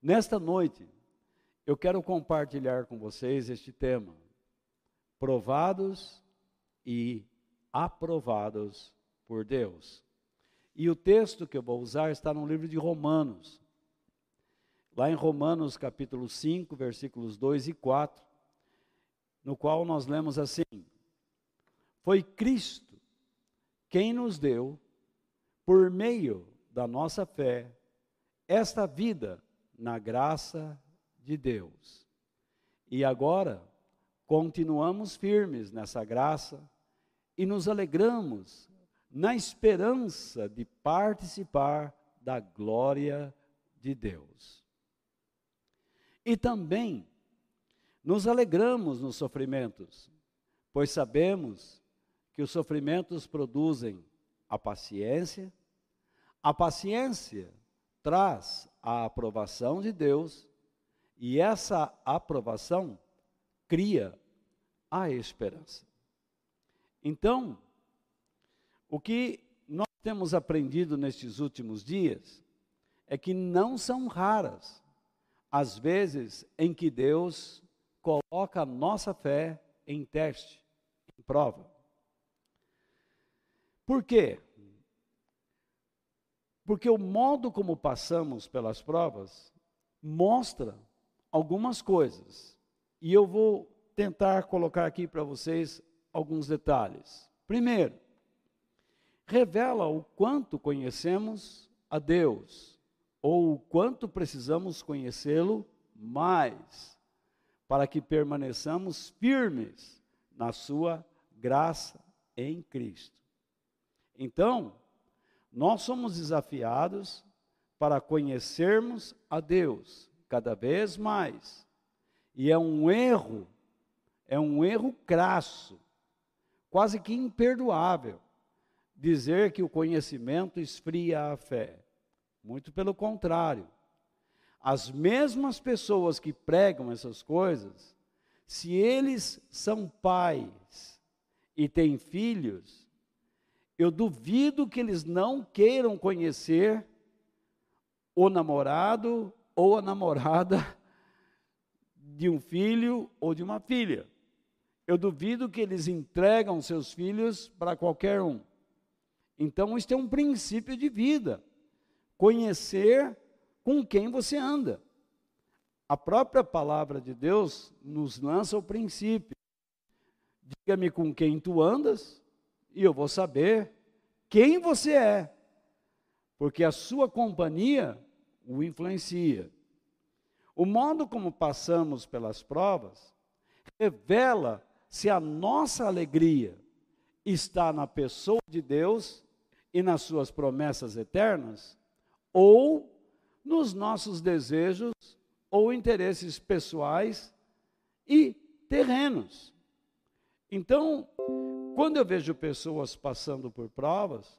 Nesta noite, eu quero compartilhar com vocês este tema: provados e aprovados por Deus. E o texto que eu vou usar está no livro de Romanos. Lá em Romanos capítulo 5, versículos 2 e 4, no qual nós lemos assim: Foi Cristo quem nos deu, por meio da nossa fé, esta vida na graça de Deus. E agora, continuamos firmes nessa graça e nos alegramos na esperança de participar da glória de Deus. E também nos alegramos nos sofrimentos, pois sabemos que os sofrimentos produzem a paciência, a paciência traz a aprovação de Deus, e essa aprovação cria a esperança. Então, o que nós temos aprendido nestes últimos dias é que não são raras as vezes em que Deus coloca a nossa fé em teste, em prova. Por quê? Porque o modo como passamos pelas provas mostra algumas coisas. E eu vou tentar colocar aqui para vocês alguns detalhes. Primeiro, revela o quanto conhecemos a Deus, ou o quanto precisamos conhecê-lo mais, para que permaneçamos firmes na Sua graça em Cristo. Então, nós somos desafiados para conhecermos a Deus cada vez mais. E é um erro, é um erro crasso, quase que imperdoável, dizer que o conhecimento esfria a fé. Muito pelo contrário. As mesmas pessoas que pregam essas coisas, se eles são pais e têm filhos, eu duvido que eles não queiram conhecer o namorado ou a namorada de um filho ou de uma filha. Eu duvido que eles entregam seus filhos para qualquer um. Então, isso é um princípio de vida. Conhecer com quem você anda. A própria palavra de Deus nos lança o princípio. Diga-me com quem tu andas, e eu vou saber quem você é, porque a sua companhia o influencia. O modo como passamos pelas provas revela se a nossa alegria está na pessoa de Deus e nas suas promessas eternas, ou nos nossos desejos ou interesses pessoais e terrenos. Então, quando eu vejo pessoas passando por provas,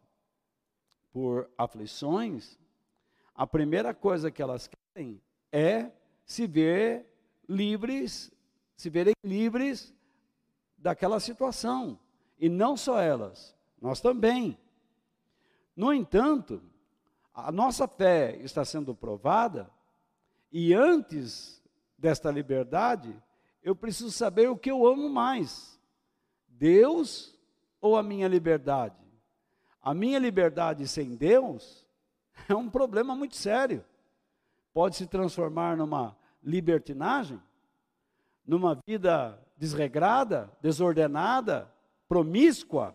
por aflições, a primeira coisa que elas querem é se ver livres, se verem livres daquela situação. E não só elas, nós também. No entanto, a nossa fé está sendo provada, e antes desta liberdade, eu preciso saber o que eu amo mais: Deus ou a minha liberdade? A minha liberdade sem Deus é um problema muito sério. Pode se transformar numa libertinagem, numa vida desregrada, desordenada, promíscua,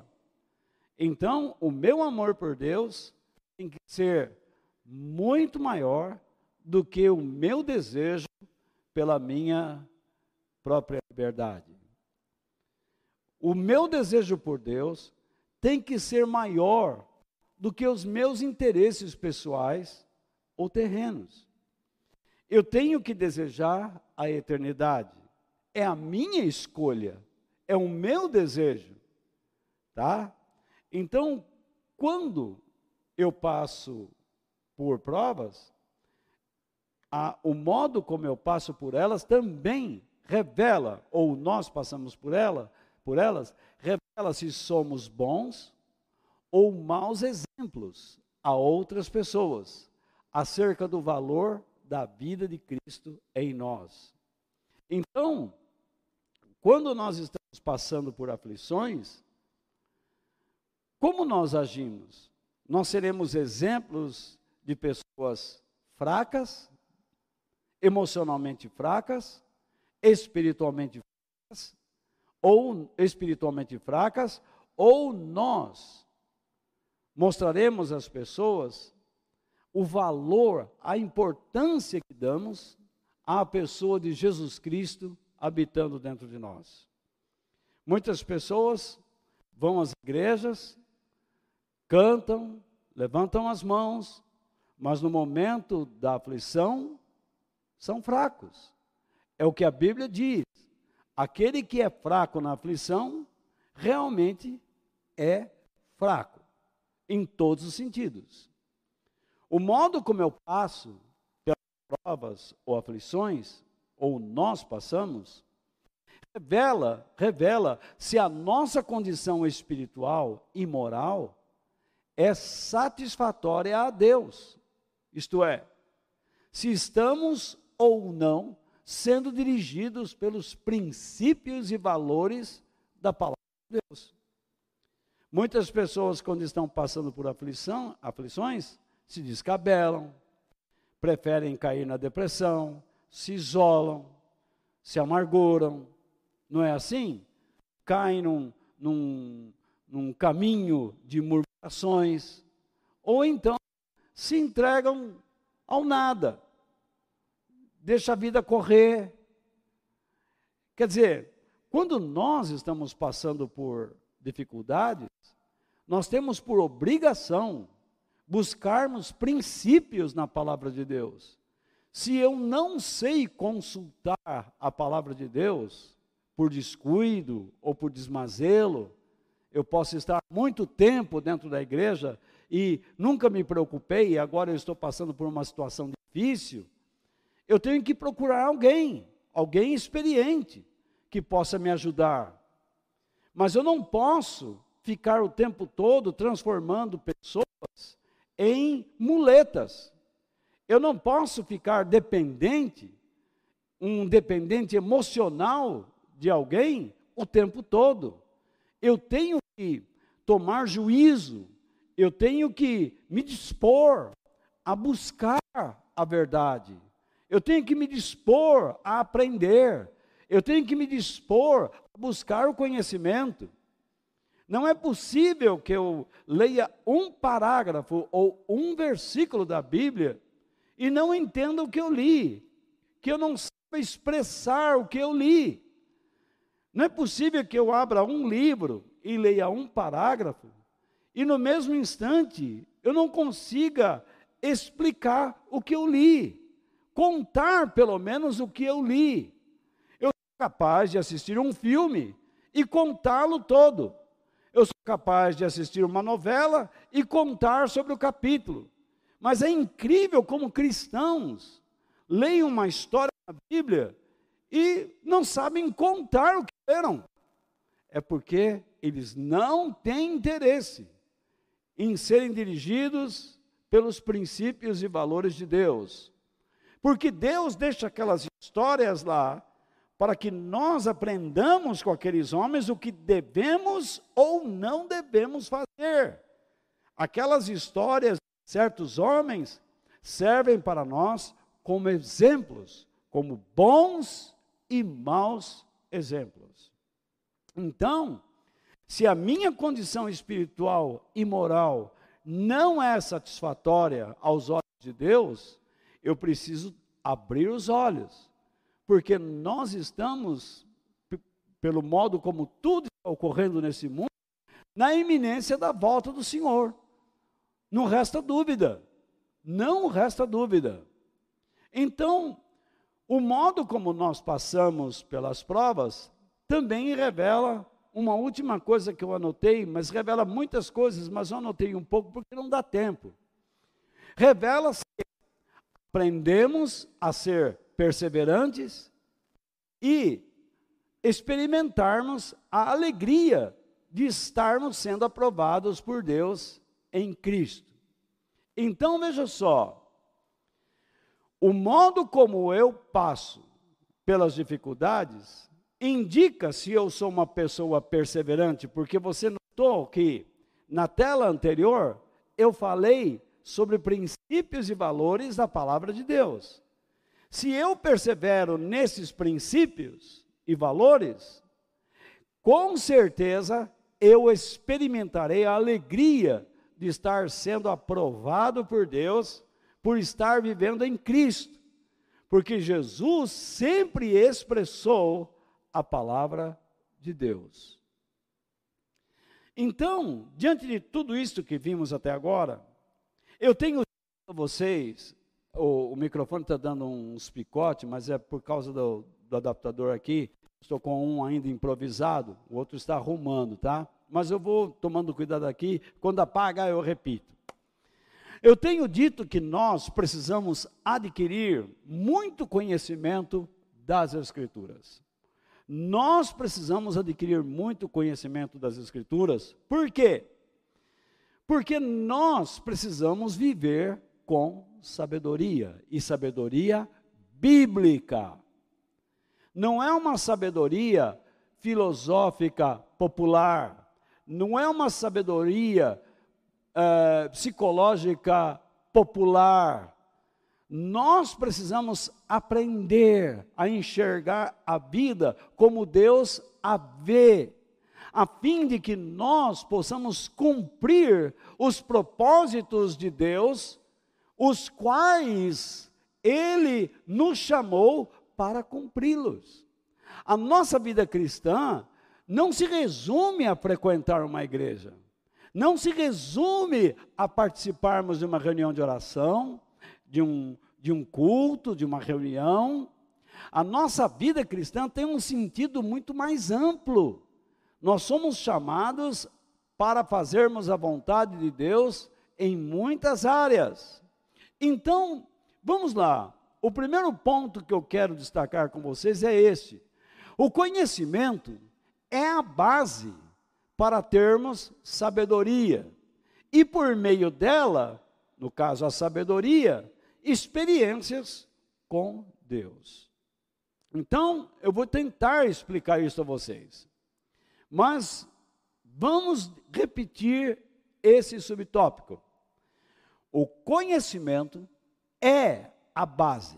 então, o meu amor por Deus tem que ser muito maior do que o meu desejo pela minha própria liberdade. O meu desejo por Deus tem que ser maior do que os meus interesses pessoais ou terrenos. Eu tenho que desejar a eternidade. É a minha escolha, é o meu desejo, tá? Então, quando eu passo por provas, a, o modo como eu passo por elas também revela, ou nós passamos por ela, por elas, revela se somos bons ou maus exemplos a outras pessoas acerca do valor da vida de Cristo em nós. Então, quando nós estamos passando por aflições, como nós agimos? Nós seremos exemplos de pessoas fracas, emocionalmente fracas, espiritualmente fracas, ou espiritualmente fracas, ou nós mostraremos às pessoas o valor, a importância que damos à pessoa de Jesus Cristo habitando dentro de nós. Muitas pessoas vão às igrejas, cantam, levantam as mãos, mas no momento da aflição são fracos. É o que a Bíblia diz. Aquele que é fraco na aflição realmente é fraco, em todos os sentidos. O modo como eu passo pelas provas ou aflições, ou nós passamos, revela, revela se a nossa condição espiritual e moral é satisfatória a Deus. Isto é, se estamos ou não sendo dirigidos pelos princípios e valores da palavra de Deus. Muitas pessoas, quando estão passando por aflição, aflições, se descabelam, preferem cair na depressão, se isolam, se amarguram. Não é assim? Caem num, num, num caminho de murmurações, ou então se entregam ao nada, deixa a vida correr. Quer dizer, quando nós estamos passando por dificuldades, nós temos por obrigação buscarmos princípios na palavra de Deus. Se eu não sei consultar a palavra de Deus, por descuido ou por desmazelo, eu posso estar muito tempo dentro da igreja e nunca me preocupei, e agora eu estou passando por uma situação difícil, eu tenho que procurar alguém, alguém experiente, que possa me ajudar. Mas eu não posso ficar o tempo todo transformando pessoas em muletas. Eu não posso ficar dependente, um dependente emocional de alguém o tempo todo. Eu tenho que tomar juízo, eu tenho que me dispor a buscar a verdade. Eu tenho que me dispor a aprender. Eu tenho que me dispor a buscar o conhecimento. Não é possível que eu leia um parágrafo ou um versículo da Bíblia e não entenda o que eu li, que eu não saiba expressar o que eu li. Não é possível que eu abra um livro e leia um parágrafo e no mesmo instante eu não consiga explicar o que eu li, contar pelo menos o que eu li. Eu sou capaz de assistir um filme e contá-lo todo. Eu sou capaz de assistir uma novela e contar sobre o capítulo. Mas é incrível como cristãos leem uma história na Bíblia e não sabem contar o que leram. É porque eles não têm interesse em serem dirigidos pelos princípios e valores de Deus. Porque Deus deixa aquelas histórias lá para que nós aprendamos com aqueles homens o que devemos ou não devemos fazer. Aquelas histórias de certos homens servem para nós como exemplos, como bons e maus exemplos. Então, se a minha condição espiritual e moral não é satisfatória aos olhos de Deus, eu preciso abrir os olhos, porque nós estamos, pelo modo como tudo está ocorrendo nesse mundo, na iminência da volta do Senhor. Não resta dúvida, não resta dúvida. Então, o modo como nós passamos pelas provas também revela uma última coisa que eu anotei, mas revela muitas coisas, mas eu anotei um pouco porque não dá tempo. Revela-se aprendemos a ser perseverantes e experimentarmos a alegria de estarmos sendo aprovados por Deus em Cristo. Então veja só, o modo como eu passo pelas dificuldades indica se eu sou uma pessoa perseverante, porque você notou que na tela anterior eu falei sobre princípios e valores da palavra de Deus. Se eu persevero nesses princípios e valores, com certeza eu experimentarei a alegria de estar sendo aprovado por Deus, por estar vivendo em Cristo, porque Jesus sempre expressou a palavra de Deus. Então, diante de tudo isso que vimos até agora, eu tenho a vocês, o, o microfone está dando uns picotes, mas é por causa do, do adaptador aqui. Estou com um ainda improvisado, o outro está arrumando, tá? Mas eu vou tomando cuidado aqui, quando apaga eu repito. Eu tenho dito que nós precisamos adquirir muito conhecimento das Escrituras. Nós precisamos adquirir muito conhecimento das Escrituras, por quê? Porque nós precisamos viver com sabedoria, e sabedoria bíblica. Não é uma sabedoria filosófica popular, não é uma sabedoria uh, psicológica popular. Nós precisamos aprender a enxergar a vida como Deus a vê, a fim de que nós possamos cumprir os propósitos de Deus, os quais Ele nos chamou para cumpri-los. A nossa vida cristã não se resume a frequentar uma igreja, não se resume a participarmos de uma reunião de oração, de um, de um culto, de uma reunião. A nossa vida cristã tem um sentido muito mais amplo. Nós somos chamados para fazermos a vontade de Deus em muitas áreas. Então, vamos lá. O primeiro ponto que eu quero destacar com vocês é esse: o conhecimento é a base para termos sabedoria, e por meio dela, no caso a sabedoria, experiências com Deus. Então, eu vou tentar explicar isso a vocês. Mas vamos repetir esse subtópico. O conhecimento é a base.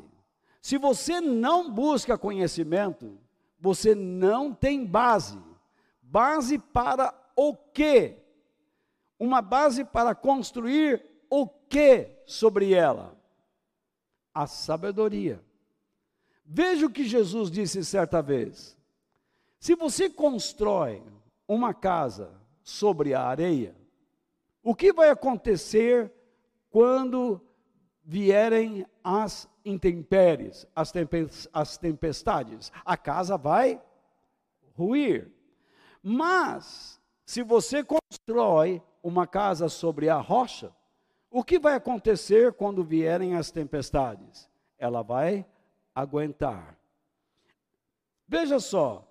Se você não busca conhecimento, você não tem base. Base para o quê? Uma base para construir o que sobre ela? A sabedoria. Veja o que Jesus disse certa vez. Se você constrói uma casa sobre a areia, o que vai acontecer quando vierem as intempéries, as tempestades? A casa vai ruir. Mas, se você constrói uma casa sobre a rocha, o que vai acontecer quando vierem as tempestades? Ela vai aguentar. Veja só,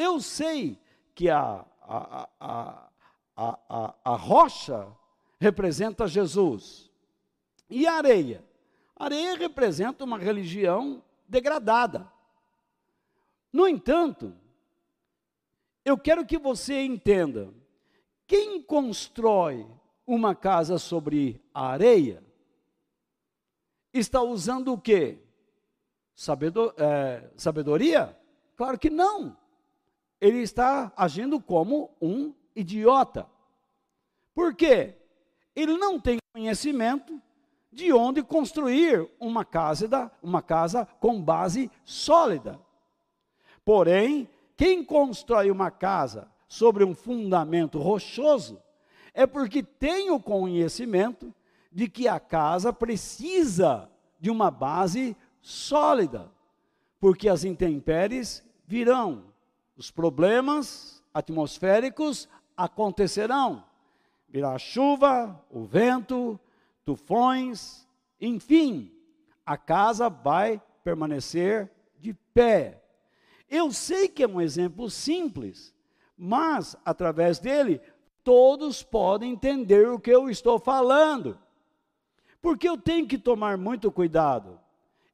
eu sei que a, a, a, a, a, rocha representa Jesus. E a areia? A areia representa uma religião degradada. No entanto, eu quero que você entenda: quem constrói uma casa sobre a areia está usando o quê? É, sabedoria? Claro que não. Ele está agindo como um idiota. Por quê? Ele não tem conhecimento de onde construir uma casa, uma casa com base sólida. Porém, quem constrói uma casa sobre um fundamento rochoso é porque tem o conhecimento de que a casa precisa de uma base sólida, porque as intempéries virão, os problemas atmosféricos acontecerão. Virá chuva, o vento, tufões, enfim, a casa vai permanecer de pé. Eu sei que é um exemplo simples, mas através dele todos podem entender o que eu estou falando. Porque eu tenho que tomar muito cuidado.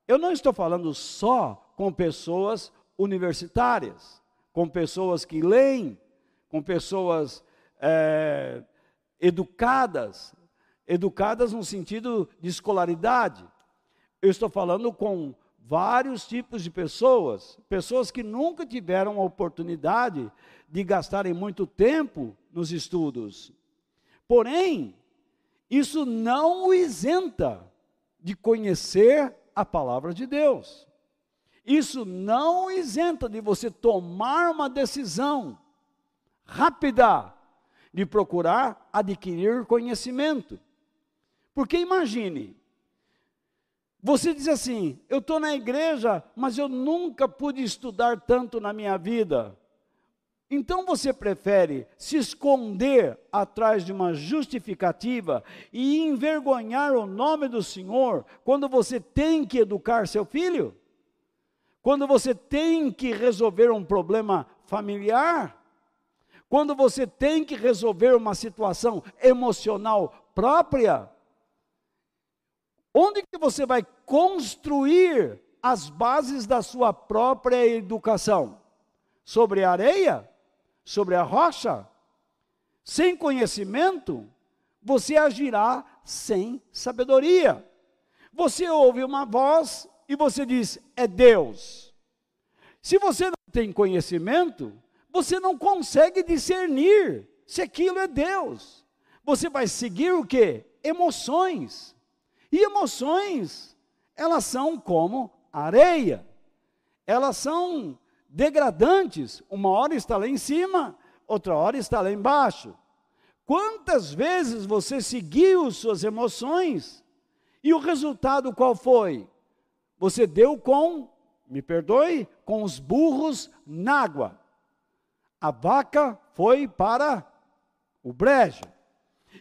eu não estou falando só com pessoas universitárias, com pessoas que leem, com pessoas é, educadas, educadas no sentido de escolaridade. Eu estou falando com vários tipos de pessoas, pessoas que nunca tiveram a oportunidade de gastarem muito tempo nos estudos. Porém, isso não o isenta de conhecer a palavra de Deus. Isso não isenta de você tomar uma decisão rápida de procurar adquirir conhecimento. Porque imagine, você diz assim: eu estou na igreja, mas eu nunca pude estudar tanto na minha vida. Então você prefere se esconder atrás de uma justificativa e envergonhar o nome do Senhor quando você tem que educar seu filho? Quando você tem que resolver um problema familiar? Quando você tem que resolver uma situação emocional própria? Onde que você vai construir as bases da sua própria educação? Sobre a areia? Sobre a rocha? Sem conhecimento, você agirá sem sabedoria. Você ouve uma voz e você diz: é Deus. Se você não tem conhecimento, você não consegue discernir se aquilo é Deus. Você vai seguir o que? Emoções. E emoções, elas são como areia. Elas são degradantes. Uma hora está lá em cima, outra hora está lá embaixo. Quantas vezes você seguiu suas emoções e o resultado qual foi? Você deu com, me perdoe, com os burros na água. A vaca foi para o brejo.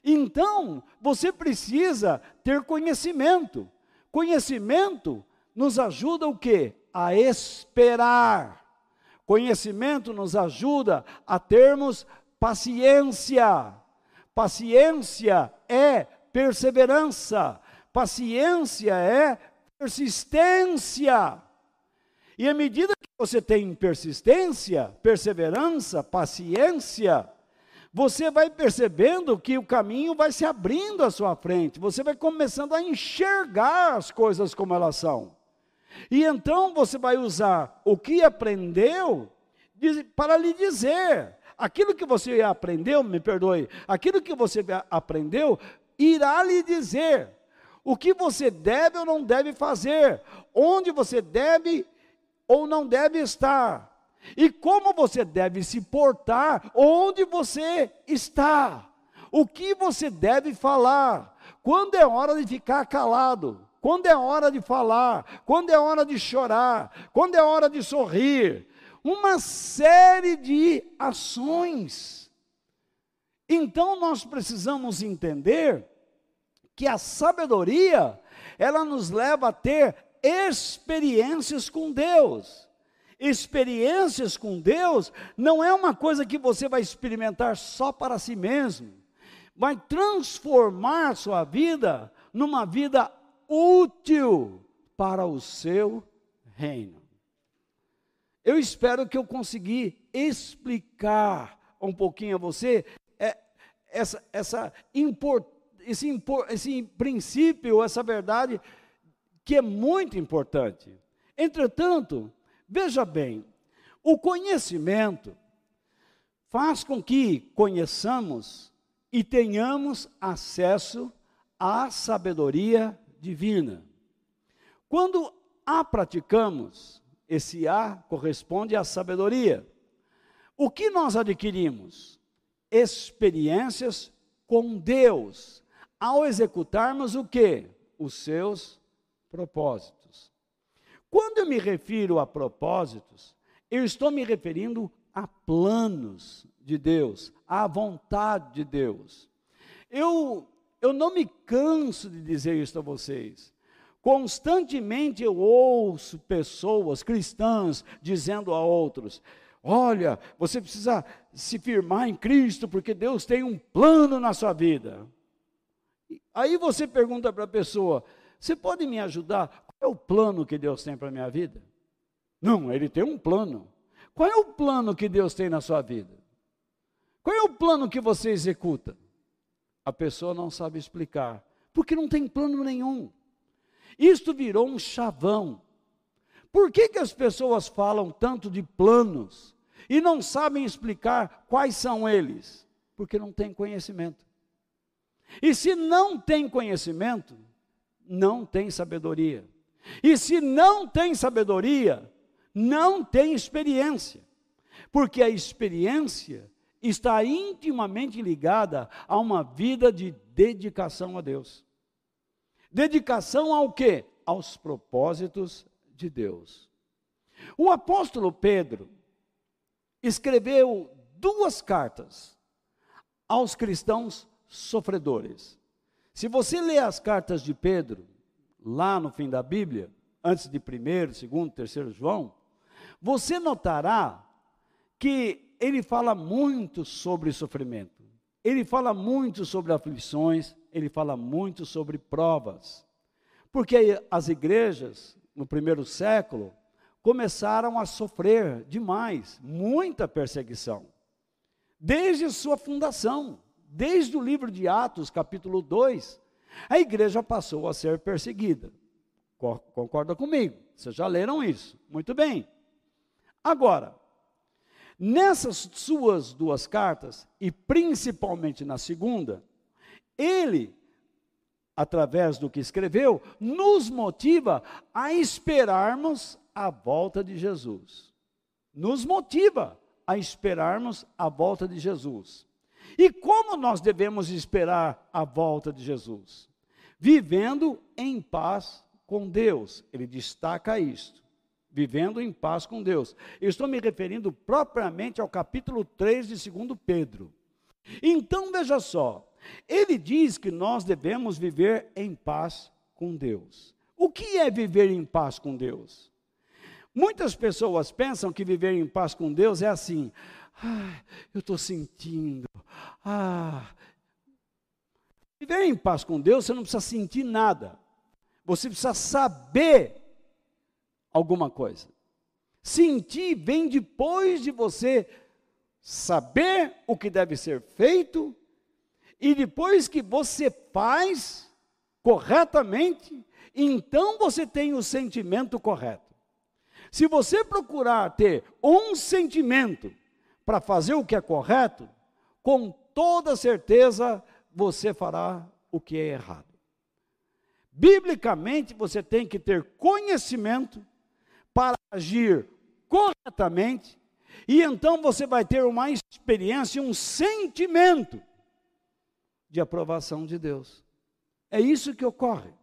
Então, você precisa ter conhecimento. Conhecimento nos ajuda o quê? A esperar. Conhecimento nos ajuda a termos paciência. Paciência é perseverança. Paciência é persistência. E à medida que você tem persistência, perseverança, paciência, você vai percebendo que o caminho vai se abrindo à sua frente, você vai começando a enxergar as coisas como elas são. E então você vai usar o que aprendeu para lhe dizer. Aquilo que você aprendeu, me perdoe, aquilo que você aprendeu irá lhe dizer o que você deve ou não deve fazer, onde você deve ou não deve estar e como você deve se portar onde você está, o que você deve falar, quando é hora de ficar calado, quando é hora de falar, quando é hora de chorar, quando é hora de sorrir, uma série de ações. Então nós precisamos entender que a sabedoria, ela nos leva a ter experiências com Deus experiências com Deus não é uma coisa que você vai experimentar só para si mesmo. Vai transformar sua vida numa vida útil para o seu reino. Eu espero que eu consegui explicar um pouquinho a você é, essa, essa import, esse, esse princípio, essa verdade que é muito importante. Entretanto, Veja bem, o conhecimento faz com que conheçamos e tenhamos acesso à sabedoria divina. Quando a praticamos, esse A corresponde à sabedoria. O que nós adquirimos? Experiências com Deus, ao executarmos o que? Os seus propósitos. Quando eu me refiro a propósitos, eu estou me referindo a planos de Deus, à vontade de Deus. Eu, eu não me canso de dizer isso a vocês. Constantemente eu ouço pessoas cristãs dizendo a outros: Olha, você precisa se firmar em Cristo, porque Deus tem um plano na sua vida. Aí você pergunta para a pessoa: Você pode me ajudar? é o plano que Deus tem para a minha vida? Não, ele tem um plano. Qual é o plano que Deus tem na sua vida? Qual é o plano que você executa? A pessoa não sabe explicar, porque não tem plano nenhum. Isto virou um chavão. Por que, que as pessoas falam tanto de planos e não sabem explicar quais são eles? Porque não têm conhecimento. E se não tem conhecimento, não tem sabedoria. E se não tem sabedoria, não tem experiência. Porque a experiência está intimamente ligada a uma vida de dedicação a Deus. Dedicação ao quê? Aos propósitos de Deus. O apóstolo Pedro escreveu duas cartas aos cristãos sofredores. Se você ler as cartas de Pedro, lá no fim da Bíblia, antes de primeiro, segundo, terceiro João, você notará que ele fala muito sobre sofrimento. Ele fala muito sobre aflições, ele fala muito sobre provas. Porque as igrejas, no primeiro século, começaram a sofrer demais, muita perseguição. Desde sua fundação, desde o livro de Atos, capítulo 2, a igreja passou a ser perseguida. Concorda comigo? Vocês já leram isso? Muito bem. Agora, nessas suas duas cartas, e principalmente na segunda, ele, através do que escreveu, nos motiva a esperarmos a volta de Jesus. Nos motiva a esperarmos a volta de Jesus. E como nós devemos esperar a volta de Jesus? Vivendo em paz com Deus. Ele destaca isto. Vivendo em paz com Deus. Eu estou me referindo propriamente ao capítulo 3 de 2 Pedro. Então veja só, ele diz que nós devemos viver em paz com Deus. O que é viver em paz com Deus? Muitas pessoas pensam que viver em paz com Deus é assim: eu estou sentindo, ah. Viver em paz com Deus, você não precisa sentir nada. Você precisa saber alguma coisa. Sentir vem depois de você saber o que deve ser feito e depois que você faz corretamente, então você tem o sentimento correto. Se você procurar ter um sentimento para fazer o que é correto, com toda certeza você fará o que é errado. Biblicamente, você tem que ter conhecimento para agir corretamente, e então você vai ter uma experiência, um sentimento de aprovação de Deus. É isso que ocorre.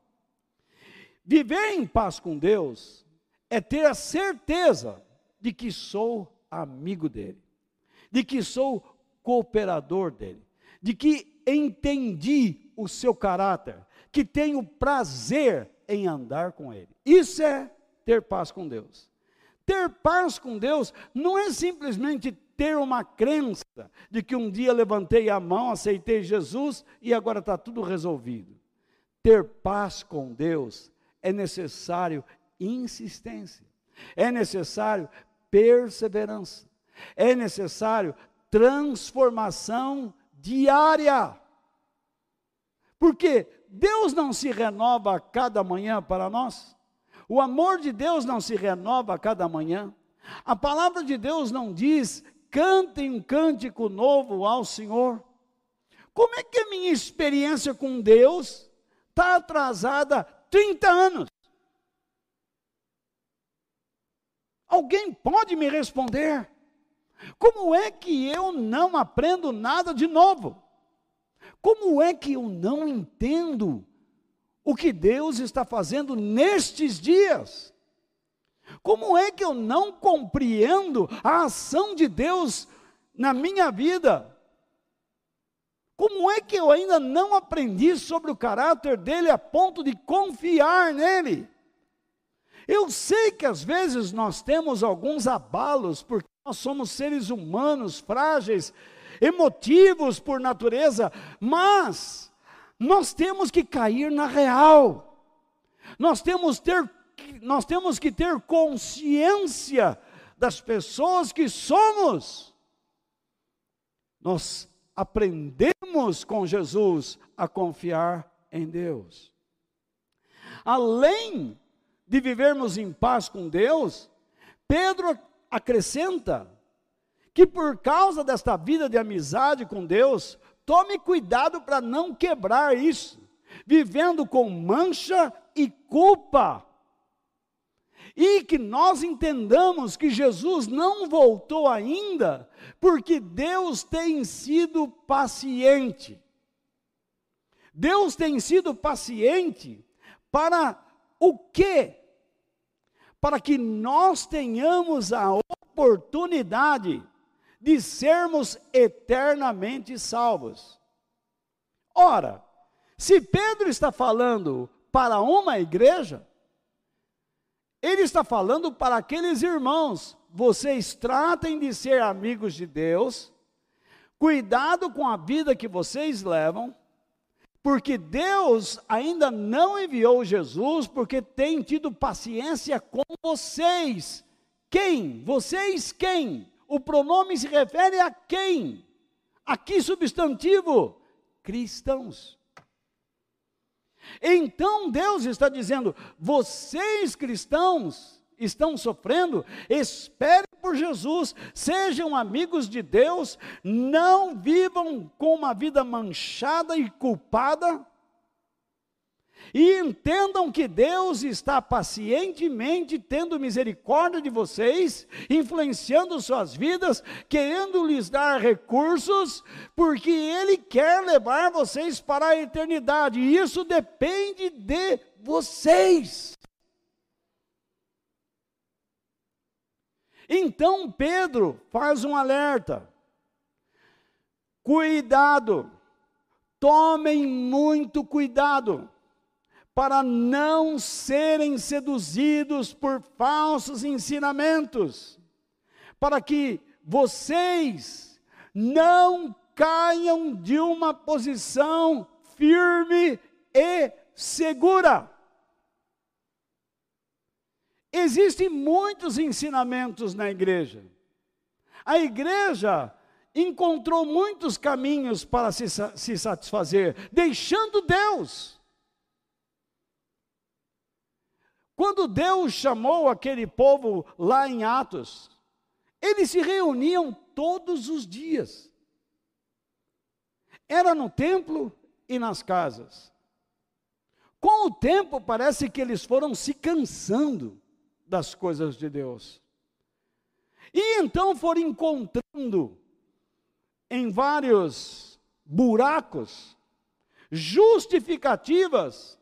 Viver em paz com Deus é ter a certeza de que sou amigo dele, de que sou cooperador dele, de que entendi o seu caráter, que tenho prazer em andar com ele. Isso é ter paz com Deus. Ter paz com Deus não é simplesmente ter uma crença de que um dia levantei a mão, aceitei Jesus e agora está tudo resolvido. Ter paz com Deus é necessário insistência, é necessário perseverança, é necessário transformação diária. Porque Deus não se renova a cada manhã para nós. O amor de Deus não se renova a cada manhã. A palavra de Deus não diz: cantem um cântico novo ao Senhor. Como é que a minha experiência com Deus está atrasada 30 anos? Alguém pode me responder? Como é que eu não aprendo nada de novo? Como é que eu não entendo o que Deus está fazendo nestes dias? Como é que eu não compreendo a ação de Deus na minha vida? Como é que eu ainda não aprendi sobre o caráter dele a ponto de confiar nele? Eu sei que às vezes nós temos alguns abalos, porque nós somos seres humanos, frágeis, emotivos por natureza, mas nós temos que cair na real. Nós temos ter, nós temos que ter consciência das pessoas que somos. Nós aprendemos com Jesus a confiar em Deus. Além de vivermos em paz com Deus, Pedro acrescenta que por causa desta vida de amizade com Deus, tome cuidado para não quebrar isso, vivendo com mancha e culpa. E que nós entendamos que Jesus não voltou ainda, porque Deus tem sido paciente. Deus tem sido paciente para o quê? Para que nós tenhamos a oportunidade de sermos eternamente salvos. Ora, se Pedro está falando para uma igreja, ele está falando para aqueles irmãos: vocês tratem de ser amigos de Deus, cuidado com a vida que vocês levam, porque Deus ainda não enviou Jesus, porque tem tido paciência com vocês. Quem? Vocês quem? O pronome se refere a quem? Aqui substantivo, cristãos. Então Deus está dizendo: vocês cristãos estão sofrendo, esperem por Jesus, sejam amigos de Deus, não vivam com uma vida manchada e culpada, e entendam que Deus está pacientemente tendo misericórdia de vocês, influenciando suas vidas, querendo lhes dar recursos, porque Ele quer levar vocês para a eternidade, e isso depende de vocês. Então Pedro faz um alerta: cuidado, tomem muito cuidado para não serem seduzidos por falsos ensinamentos, para que vocês não caiam de uma posição firme e segura. Existem muitos ensinamentos na igreja. A igreja encontrou muitos caminhos para se, se satisfazer, deixando Deus. Quando Deus chamou aquele povo lá em Atos, eles se reuniam todos os dias. Era no templo e nas casas. Com o tempo, parece que eles foram se cansando das coisas de Deus. E então foram encontrando em vários buracos justificativas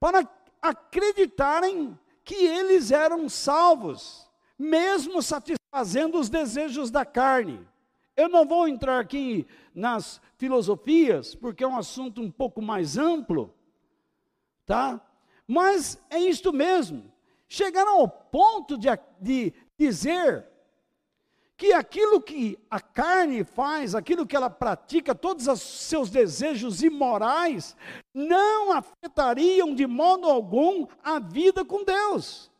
para acreditarem que eles eram salvos, mesmo satisfazendo os desejos da carne. Eu não vou entrar aqui nas filosofias, porque é um assunto um pouco mais amplo, tá? Mas é isto mesmo. Chegaram ao ponto de, de dizer que aquilo que a carne faz, aquilo que ela pratica, todos os seus desejos imorais, não afetariam de modo algum a vida com Deus.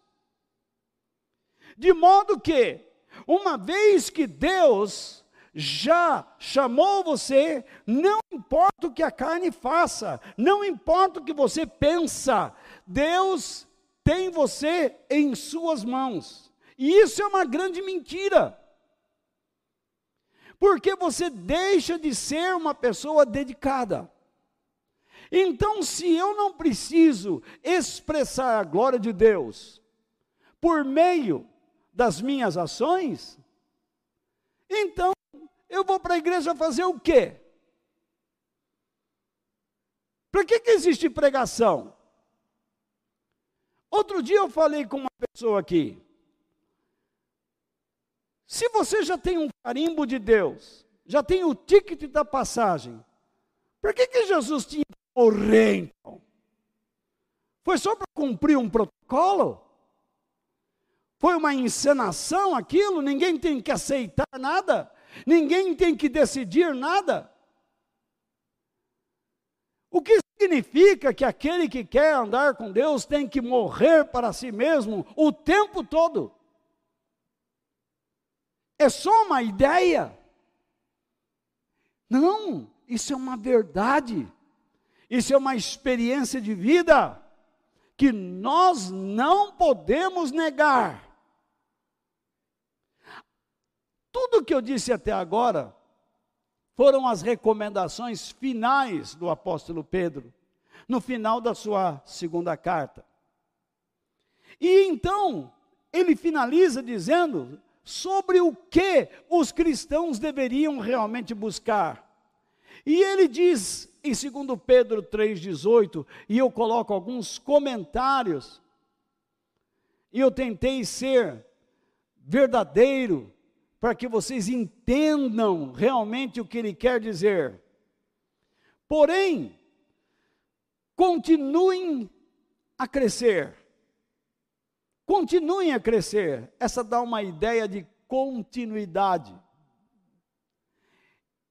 De modo que, uma vez que Deus já chamou você, não importa o que a carne faça, não importa o que você pensa, Deus tem você em suas mãos. E isso é uma grande mentira porque você deixa de ser uma pessoa dedicada. Então, se eu não preciso expressar a glória de Deus por meio das minhas ações, então eu vou para a igreja fazer o quê? Para que, que existe pregação? Outro dia eu falei com uma pessoa aqui. Se você já tem um carimbo de Deus, já tem o ticket da passagem, por que, que Jesus tinha que morrer então? Foi só para cumprir um protocolo? Foi uma encenação aquilo? Ninguém tem que aceitar nada? Ninguém tem que decidir nada? O que Significa que aquele que quer andar com Deus tem que morrer para si mesmo o tempo todo. É só uma ideia. Não, isso é uma verdade. Isso é uma experiência de vida que nós não podemos negar. Tudo que eu disse até agora foram as recomendações finais do apóstolo Pedro, no final da sua segunda carta. E então, ele finaliza dizendo sobre o que os cristãos deveriam realmente buscar. E ele diz em 2 Pedro 3,18, e eu coloco alguns comentários, e eu tentei ser verdadeiro, para que vocês entendam realmente o que ele quer dizer. Porém, continuem a crescer. Continuem a crescer. Essa dá uma ideia de continuidade.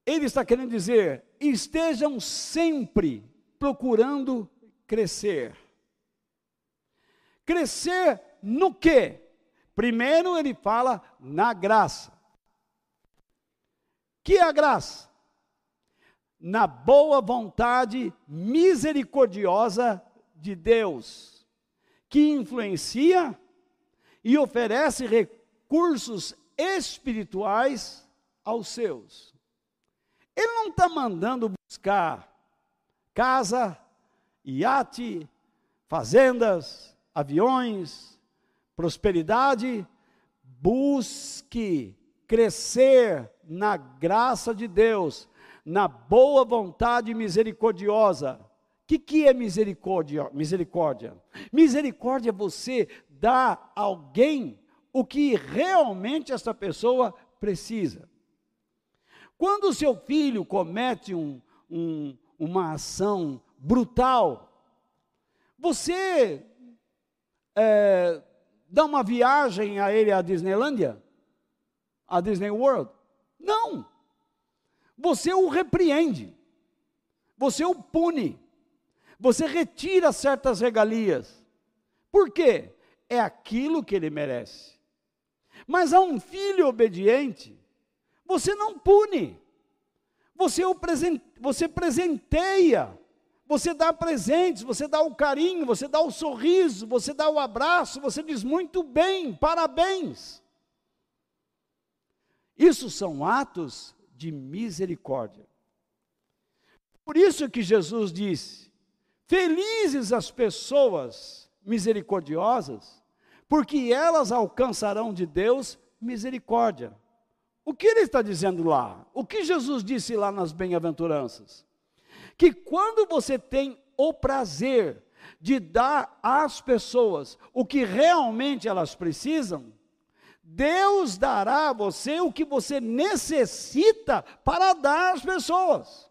Ele está querendo dizer: estejam sempre procurando crescer. Crescer no quê? Primeiro ele fala na graça que é a graça? Na boa vontade misericordiosa de Deus, que influencia e oferece recursos espirituais aos seus. Ele não está mandando buscar casa, iate, fazendas, aviões, prosperidade. Busque crescer na graça de Deus, na boa vontade misericordiosa. O que, que é misericórdia? Misericórdia. Misericórdia é você dar a alguém o que realmente essa pessoa precisa. Quando o seu filho comete um, um, uma ação brutal, você é, dá uma viagem a ele à Disneylândia, à Disney World? Não. Você o repreende. Você o pune. Você retira certas regalias. Por quê? É aquilo que ele merece. Mas a um filho obediente, você não pune. Você o presente, você presenteia. Você dá presentes, você dá o carinho, você dá o sorriso, você dá o abraço, você diz muito bem, parabéns. Isso são atos de misericórdia. Por isso que Jesus disse: Felizes as pessoas misericordiosas, porque elas alcançarão de Deus misericórdia. O que ele está dizendo lá? O que Jesus disse lá nas bem-aventuranças? Que quando você tem o prazer de dar às pessoas o que realmente elas precisam, Deus dará a você o que você necessita para dar às pessoas.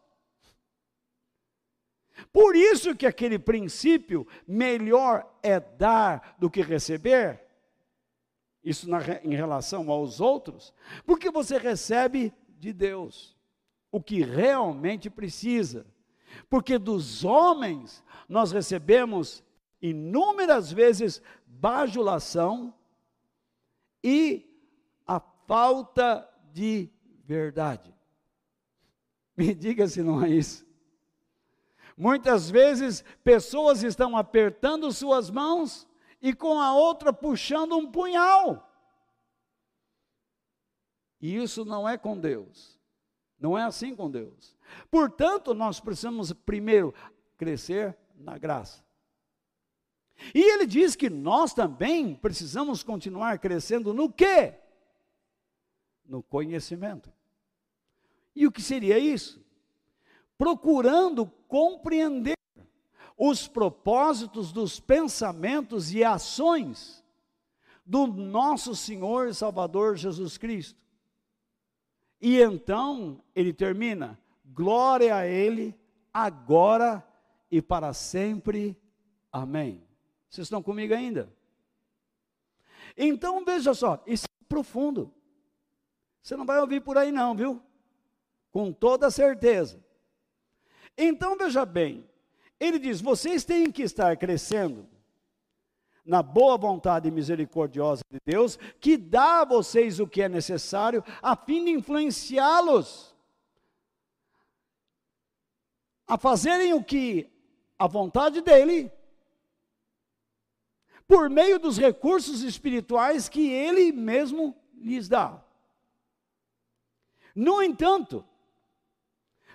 Por isso que aquele princípio, melhor é dar do que receber, isso na, em relação aos outros, porque você recebe de Deus o que realmente precisa. Porque dos homens nós recebemos inúmeras vezes bajulação, e a falta de verdade. Me diga se não é isso. Muitas vezes pessoas estão apertando suas mãos e com a outra puxando um punhal. E isso não é com Deus. Não é assim com Deus. Portanto, nós precisamos primeiro crescer na graça. E ele diz que nós também precisamos continuar crescendo no quê? No conhecimento. E o que seria isso? Procurando compreender os propósitos dos pensamentos e ações do nosso Senhor e Salvador Jesus Cristo. E então ele termina: glória a Ele, agora e para sempre. Amém. Vocês estão comigo ainda? Então veja só, isso é profundo. Você não vai ouvir por aí, não, viu? Com toda certeza. Então veja bem, ele diz: vocês têm que estar crescendo na boa vontade misericordiosa de Deus, que dá a vocês o que é necessário, a fim de influenciá-los a fazerem o que a vontade dele, por meio dos recursos espirituais que ele mesmo lhes dá. No entanto,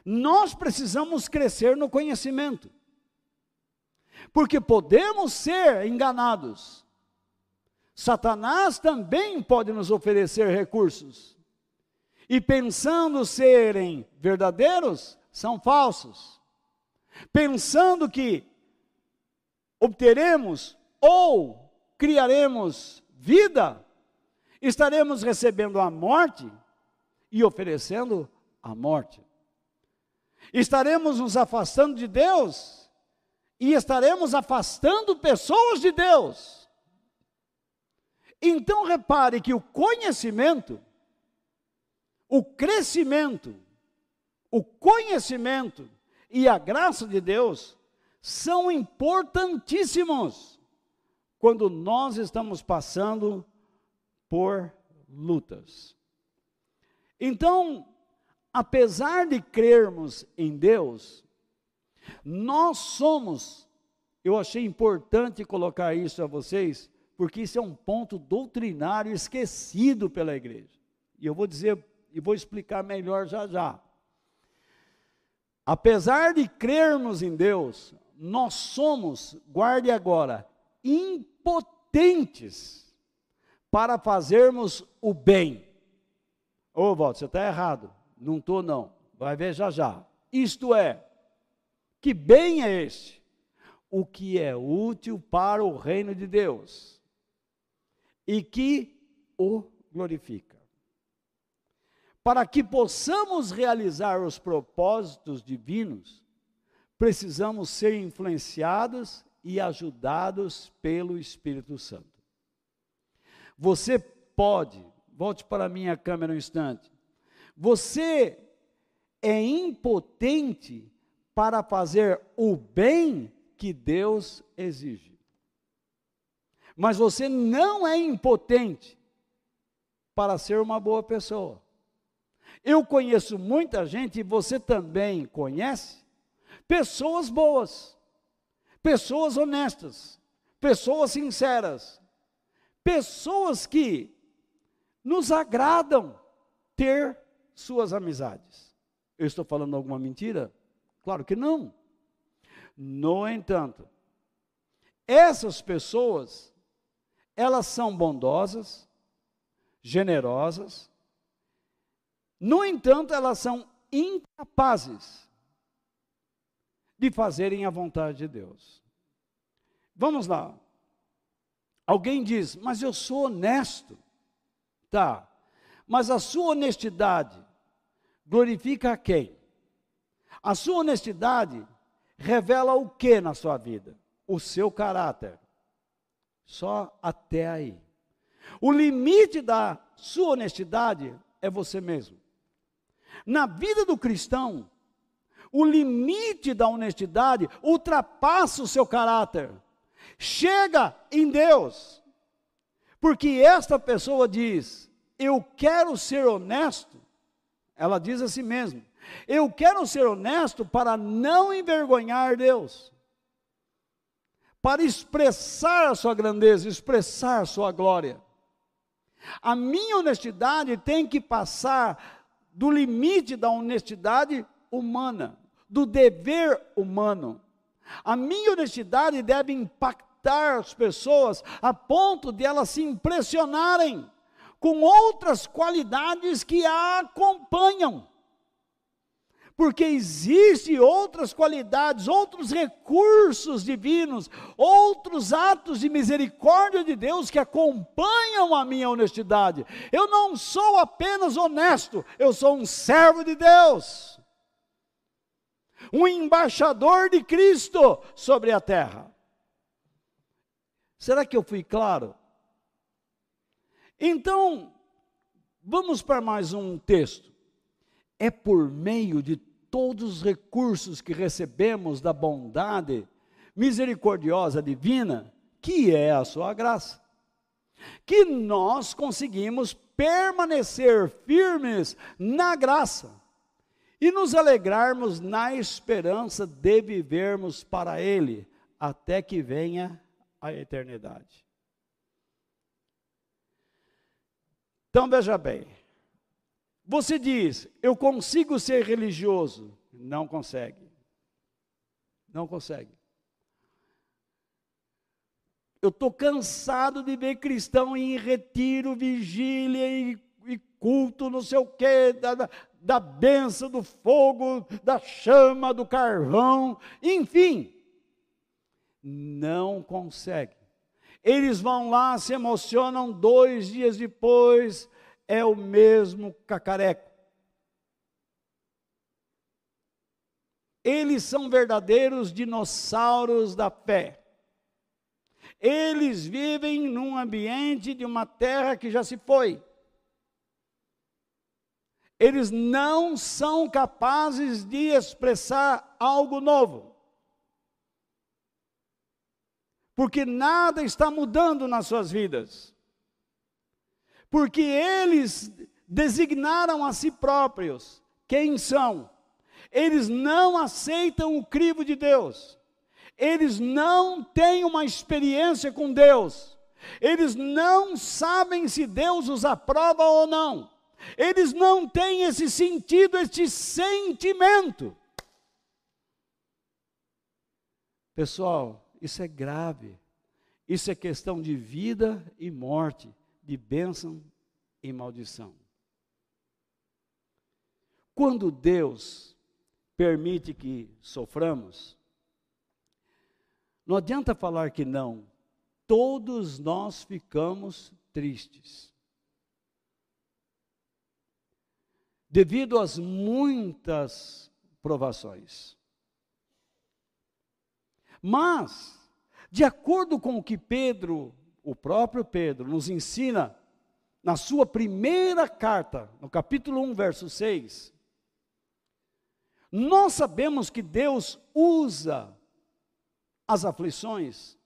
nós precisamos crescer no conhecimento, porque podemos ser enganados. Satanás também pode nos oferecer recursos, e pensando serem verdadeiros, são falsos. Pensando que obteremos ou criaremos vida, estaremos recebendo a morte e oferecendo a morte. Estaremos nos afastando de Deus e estaremos afastando pessoas de Deus. Então repare que o conhecimento, o crescimento, o conhecimento e a graça de Deus são importantíssimos quando nós estamos passando por lutas. Então, apesar de crermos em Deus, nós somos, eu achei importante colocar isso a vocês, porque isso é um ponto doutrinário esquecido pela igreja. E eu vou dizer, e vou explicar melhor já já. Apesar de crermos em Deus, nós somos, guarde agora, impotentes para fazermos o bem. Ô, oh, Walter, você está errado. Não estou, não. Vai ver já já. Isto é, que bem é este? O que é útil para o reino de Deus e que o glorifica para que possamos realizar os propósitos divinos, precisamos ser influenciados e ajudados pelo Espírito Santo. Você pode, volte para a minha câmera um instante. Você é impotente para fazer o bem que Deus exige. Mas você não é impotente para ser uma boa pessoa. Eu conheço muita gente, e você também conhece, pessoas boas, pessoas honestas, pessoas sinceras, pessoas que nos agradam ter suas amizades. Eu estou falando alguma mentira? Claro que não. No entanto, essas pessoas, elas são bondosas, generosas, no entanto, elas são incapazes de fazerem a vontade de Deus. Vamos lá. Alguém diz, mas eu sou honesto. Tá. Mas a sua honestidade glorifica a quem? A sua honestidade revela o que na sua vida? O seu caráter. Só até aí. O limite da sua honestidade é você mesmo. Na vida do cristão, o limite da honestidade ultrapassa o seu caráter. Chega em Deus. Porque esta pessoa diz: Eu quero ser honesto. Ela diz a si mesma: Eu quero ser honesto para não envergonhar Deus. Para expressar a sua grandeza, expressar a sua glória. A minha honestidade tem que passar do limite da honestidade humana, do dever humano. A minha honestidade deve impactar as pessoas a ponto de elas se impressionarem com outras qualidades que a acompanham porque existem outras qualidades, outros recursos divinos, outros atos de misericórdia de Deus que acompanham a minha honestidade. Eu não sou apenas honesto, eu sou um servo de Deus, um embaixador de Cristo sobre a terra. Será que eu fui claro? Então, vamos para mais um texto é por meio de todos os recursos que recebemos da bondade misericordiosa divina, que é a sua graça. Que nós conseguimos permanecer firmes na graça e nos alegrarmos na esperança de vivermos para Ele até que venha a eternidade. Então veja bem, você diz, eu consigo ser religioso. Não consegue. Não consegue. Eu estou cansado de ver cristão em retiro, vigília e, e culto, não sei o quê, da, da benção, do fogo, da chama, do carvão, enfim. Não consegue. Eles vão lá, se emocionam, dois dias depois, é o mesmo cacareco. Eles são verdadeiros dinossauros da fé. Eles vivem num ambiente de uma terra que já se foi. Eles não são capazes de expressar algo novo. Porque nada está mudando nas suas vidas porque eles designaram a si próprios quem são. Eles não aceitam o crivo de Deus. Eles não têm uma experiência com Deus. Eles não sabem se Deus os aprova ou não. Eles não têm esse sentido, este sentimento. Pessoal, isso é grave. Isso é questão de vida e morte de bênção e maldição. Quando Deus permite que soframos, não adianta falar que não, todos nós ficamos tristes. Devido às muitas provações. Mas, de acordo com o que Pedro o próprio Pedro nos ensina na sua primeira carta, no capítulo 1, verso 6. Nós sabemos que Deus usa as aflições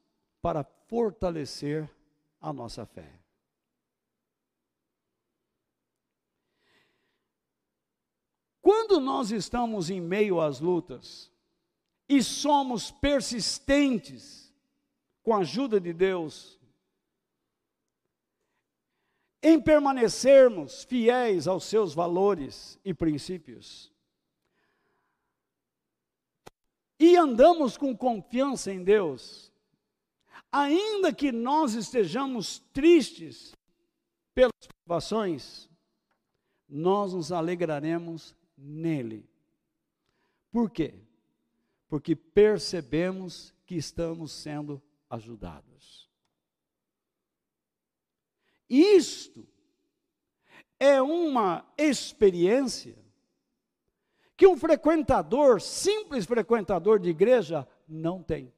para fortalecer a nossa fé. Quando nós estamos em meio às lutas e somos persistentes com a ajuda de Deus, em permanecermos fiéis aos seus valores e princípios. E andamos com confiança em Deus, ainda que nós estejamos tristes pelas provações, nós nos alegraremos nele. Por quê? Porque percebemos que estamos sendo ajudados. Isto é uma experiência que um frequentador, simples frequentador de igreja, não tem.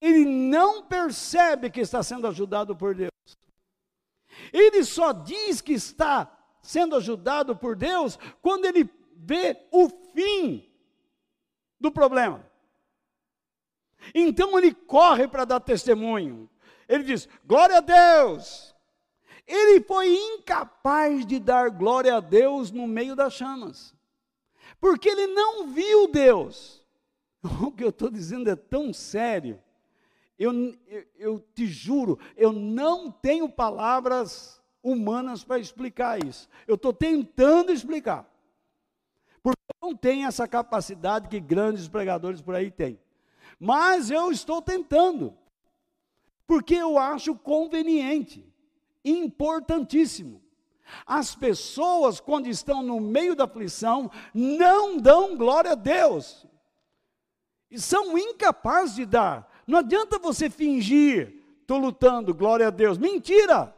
Ele não percebe que está sendo ajudado por Deus. Ele só diz que está sendo ajudado por Deus quando ele vê o fim do problema. Então ele corre para dar testemunho. Ele diz: glória a Deus. Ele foi incapaz de dar glória a Deus no meio das chamas, porque ele não viu Deus. O que eu estou dizendo é tão sério. Eu, eu, eu, te juro, eu não tenho palavras humanas para explicar isso. Eu estou tentando explicar. Porque não tenho essa capacidade que grandes pregadores por aí têm. Mas eu estou tentando porque eu acho conveniente, importantíssimo. As pessoas, quando estão no meio da aflição, não dão glória a Deus, e são incapazes de dar. Não adianta você fingir, estou lutando, glória a Deus. Mentira!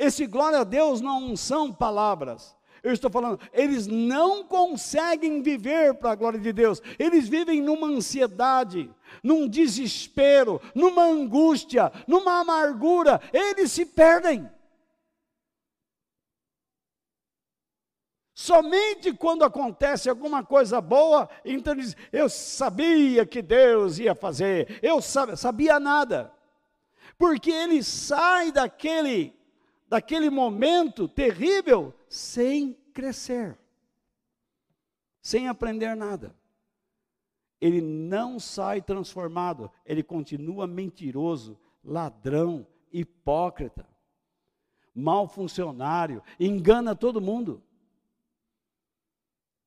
Esse glória a Deus não são palavras, eu estou falando, eles não conseguem viver para a glória de Deus. Eles vivem numa ansiedade, num desespero, numa angústia, numa amargura. Eles se perdem. Somente quando acontece alguma coisa boa, então diz: Eu sabia que Deus ia fazer, eu sabia nada. Porque ele sai daquele, daquele momento terrível sem crescer, sem aprender nada. Ele não sai transformado, ele continua mentiroso, ladrão, hipócrita, mau funcionário, engana todo mundo.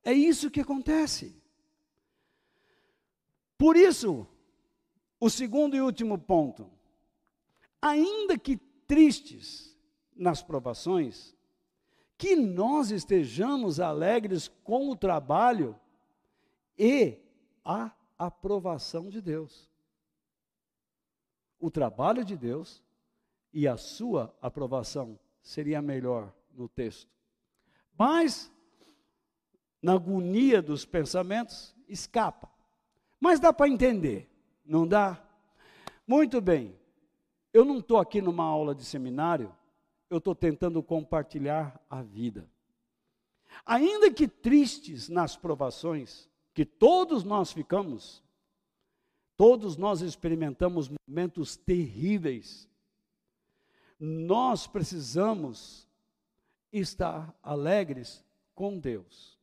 É isso que acontece. Por isso, o segundo e último ponto. Ainda que tristes nas provações, que nós estejamos alegres com o trabalho e a aprovação de Deus. O trabalho de Deus e a sua aprovação seria melhor no texto. Mas na agonia dos pensamentos, escapa. Mas dá para entender, não dá? Muito bem, eu não estou aqui numa aula de seminário, eu estou tentando compartilhar a vida. Ainda que tristes nas provações, que todos nós ficamos, todos nós experimentamos momentos terríveis, nós precisamos estar alegres com Deus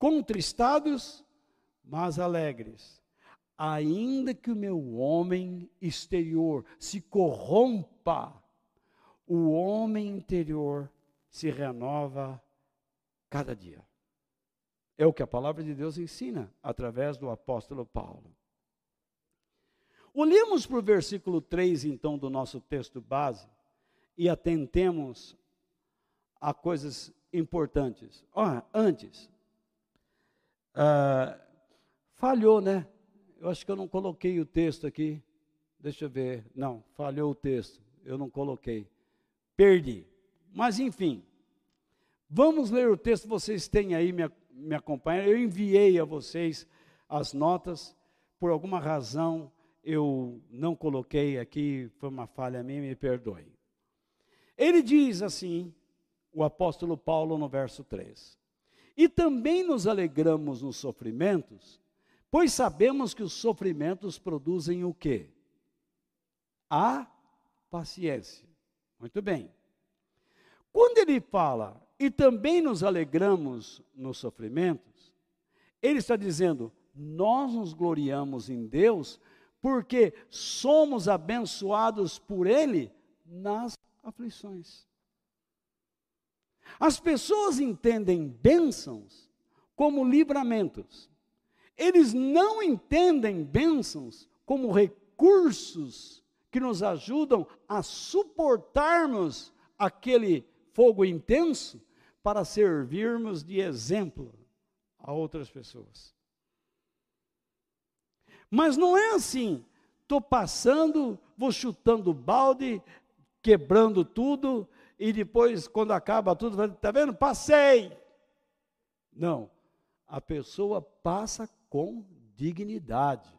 contristados, mas alegres. Ainda que o meu homem exterior se corrompa, o homem interior se renova cada dia. É o que a palavra de Deus ensina através do apóstolo Paulo. Olhemos para o versículo 3, então, do nosso texto base e atentemos a coisas importantes. Oh, antes, ah, falhou, né? Eu acho que eu não coloquei o texto aqui. Deixa eu ver. Não, falhou o texto. Eu não coloquei. Perdi. Mas enfim. Vamos ler o texto. Vocês têm aí, me, me acompanham. Eu enviei a vocês as notas. Por alguma razão eu não coloquei aqui. Foi uma falha minha, me perdoe. Ele diz assim, o apóstolo Paulo no verso 3. E também nos alegramos nos sofrimentos, pois sabemos que os sofrimentos produzem o quê? A paciência. Muito bem. Quando ele fala, e também nos alegramos nos sofrimentos, ele está dizendo, nós nos gloriamos em Deus, porque somos abençoados por Ele nas aflições. As pessoas entendem bênçãos como livramentos. Eles não entendem bênçãos como recursos que nos ajudam a suportarmos aquele fogo intenso para servirmos de exemplo a outras pessoas. Mas não é assim. Estou passando, vou chutando balde, quebrando tudo, e depois, quando acaba tudo, está vendo? Passei. Não. A pessoa passa com dignidade,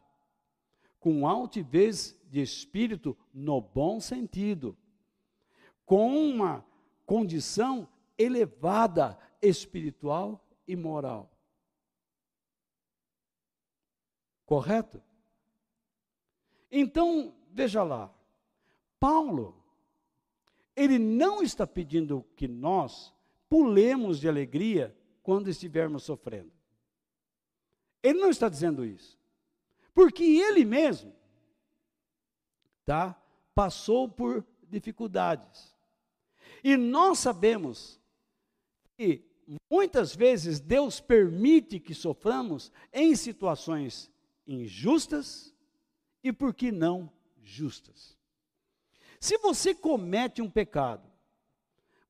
com altivez de espírito no bom sentido, com uma condição elevada espiritual e moral. Correto? Então, veja lá. Paulo ele não está pedindo que nós pulemos de alegria quando estivermos sofrendo. Ele não está dizendo isso. Porque ele mesmo, tá? Passou por dificuldades. E nós sabemos que muitas vezes Deus permite que soframos em situações injustas e por que não justas. Se você comete um pecado,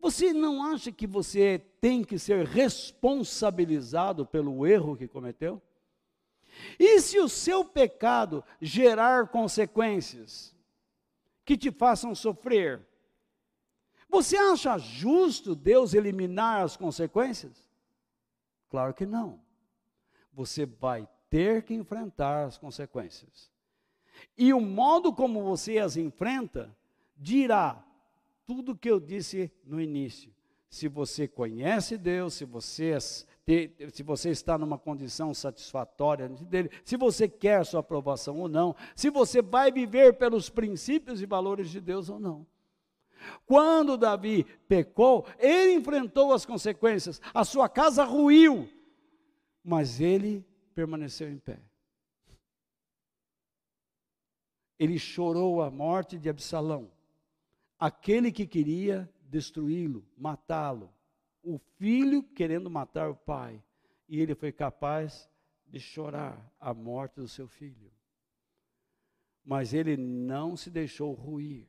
você não acha que você tem que ser responsabilizado pelo erro que cometeu? E se o seu pecado gerar consequências que te façam sofrer, você acha justo Deus eliminar as consequências? Claro que não. Você vai ter que enfrentar as consequências. E o modo como você as enfrenta dirá tudo que eu disse no início. se você conhece Deus, se você, se você está numa condição satisfatória dele, se você quer sua aprovação ou não, se você vai viver pelos princípios e valores de Deus ou não. Quando Davi pecou, ele enfrentou as consequências, a sua casa ruiu, mas ele permaneceu em pé. Ele chorou a morte de Absalão, aquele que queria destruí-lo, matá-lo. O filho querendo matar o pai. E ele foi capaz de chorar a morte do seu filho. Mas ele não se deixou ruir.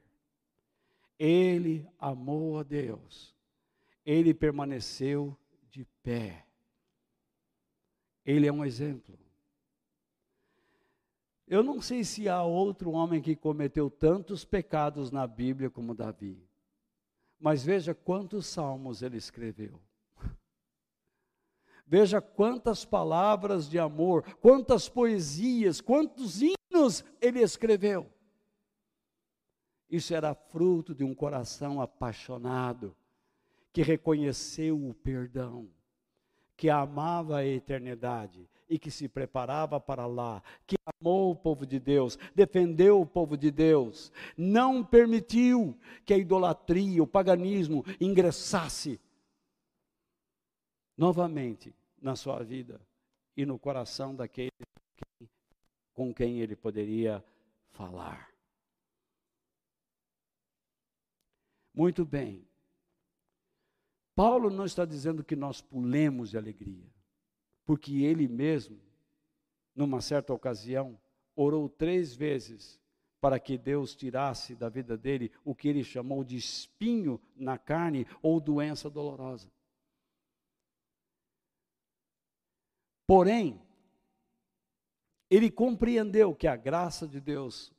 Ele amou a Deus. Ele permaneceu de pé. Ele é um exemplo. Eu não sei se há outro homem que cometeu tantos pecados na Bíblia como Davi. Mas veja quantos salmos ele escreveu. Veja quantas palavras de amor, quantas poesias, quantos hinos ele escreveu. Isso era fruto de um coração apaixonado, que reconheceu o perdão, que amava a eternidade e que se preparava para lá, que amou o povo de Deus, defendeu o povo de Deus, não permitiu que a idolatria, o paganismo ingressasse novamente na sua vida e no coração daquele com quem ele poderia falar. Muito bem. Paulo não está dizendo que nós pulemos de alegria porque ele mesmo, numa certa ocasião, orou três vezes para que Deus tirasse da vida dele o que ele chamou de espinho na carne ou doença dolorosa. Porém, ele compreendeu que a graça de Deus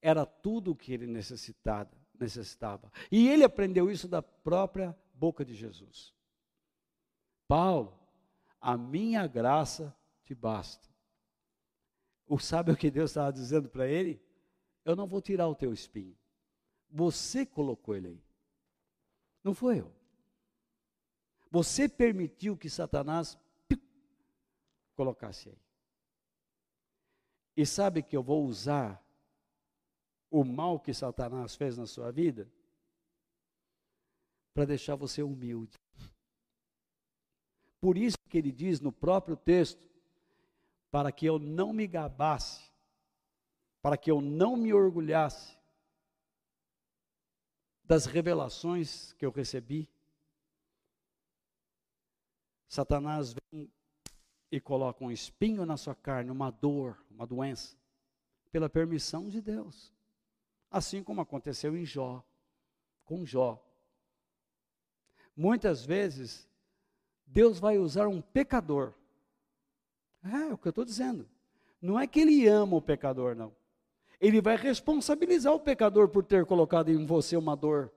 era tudo o que ele necessitava, necessitava. E ele aprendeu isso da própria boca de Jesus. Paulo, a minha graça te basta. O sabe o que Deus estava dizendo para ele? Eu não vou tirar o teu espinho. Você colocou ele aí. Não foi eu. Você permitiu que Satanás piu, colocasse aí. E sabe que eu vou usar o mal que Satanás fez na sua vida para deixar você humilde. Por isso que ele diz no próprio texto, para que eu não me gabasse, para que eu não me orgulhasse das revelações que eu recebi. Satanás vem e coloca um espinho na sua carne, uma dor, uma doença, pela permissão de Deus. Assim como aconteceu em Jó, com Jó. Muitas vezes Deus vai usar um pecador. É, é o que eu estou dizendo. Não é que ele ama o pecador, não. Ele vai responsabilizar o pecador por ter colocado em você uma dor.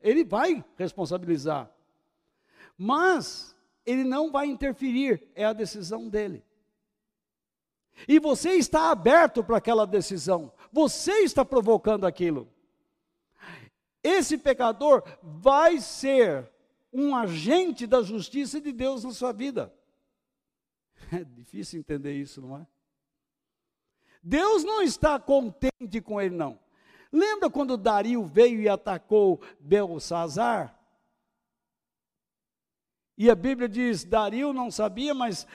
Ele vai responsabilizar. Mas ele não vai interferir, é a decisão dele. E você está aberto para aquela decisão. Você está provocando aquilo. Esse pecador vai ser um agente da justiça de Deus na sua vida. É difícil entender isso, não é? Deus não está contente com ele, não. Lembra quando Dario veio e atacou Belsazar? E a Bíblia diz: Dario não sabia, mas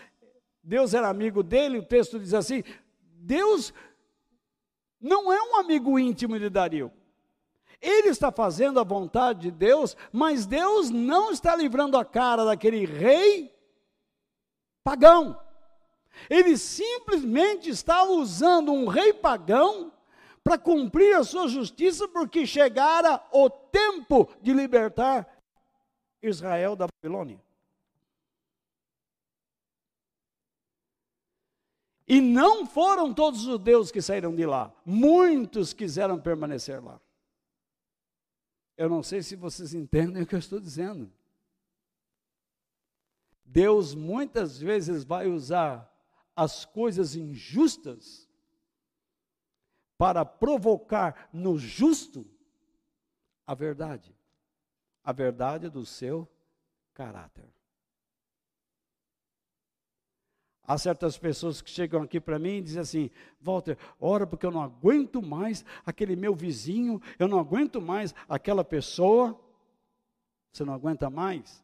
Deus era amigo dele. O texto diz assim: Deus não é um amigo íntimo de Dario. Ele está fazendo a vontade de Deus, mas Deus não está livrando a cara daquele rei pagão. Ele simplesmente está usando um rei pagão para cumprir a sua justiça, porque chegara o tempo de libertar Israel da Babilônia. E não foram todos os judeus que saíram de lá, muitos quiseram permanecer lá. Eu não sei se vocês entendem o que eu estou dizendo. Deus muitas vezes vai usar as coisas injustas para provocar no justo a verdade, a verdade do seu caráter. Há certas pessoas que chegam aqui para mim e dizem assim: Walter, ora, porque eu não aguento mais aquele meu vizinho, eu não aguento mais aquela pessoa. Você não aguenta mais?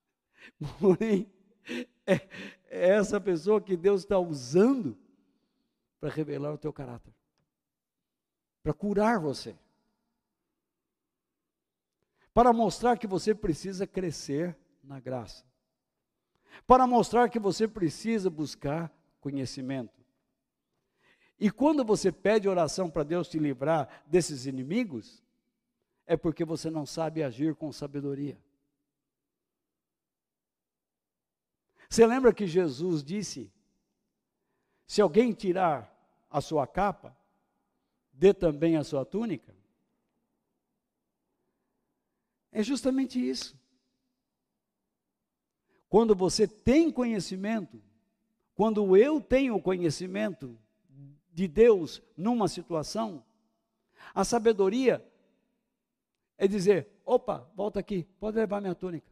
Porém, é, é essa pessoa que Deus está usando para revelar o teu caráter, para curar você, para mostrar que você precisa crescer na graça para mostrar que você precisa buscar conhecimento. E quando você pede oração para Deus te livrar desses inimigos, é porque você não sabe agir com sabedoria. Você lembra que Jesus disse: se alguém tirar a sua capa, dê também a sua túnica? É justamente isso. Quando você tem conhecimento, quando eu tenho conhecimento de Deus numa situação, a sabedoria é dizer: opa, volta aqui, pode levar minha túnica.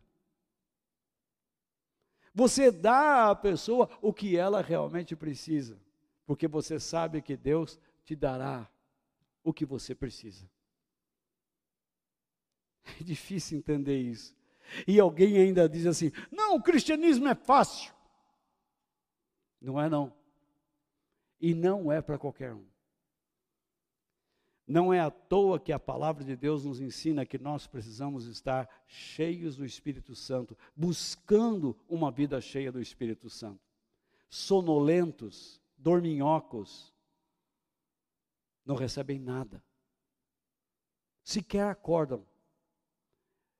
Você dá à pessoa o que ela realmente precisa, porque você sabe que Deus te dará o que você precisa. É difícil entender isso. E alguém ainda diz assim: não, o cristianismo é fácil. Não é, não. E não é para qualquer um. Não é à toa que a palavra de Deus nos ensina que nós precisamos estar cheios do Espírito Santo, buscando uma vida cheia do Espírito Santo. Sonolentos, dorminhocos, não recebem nada, sequer acordam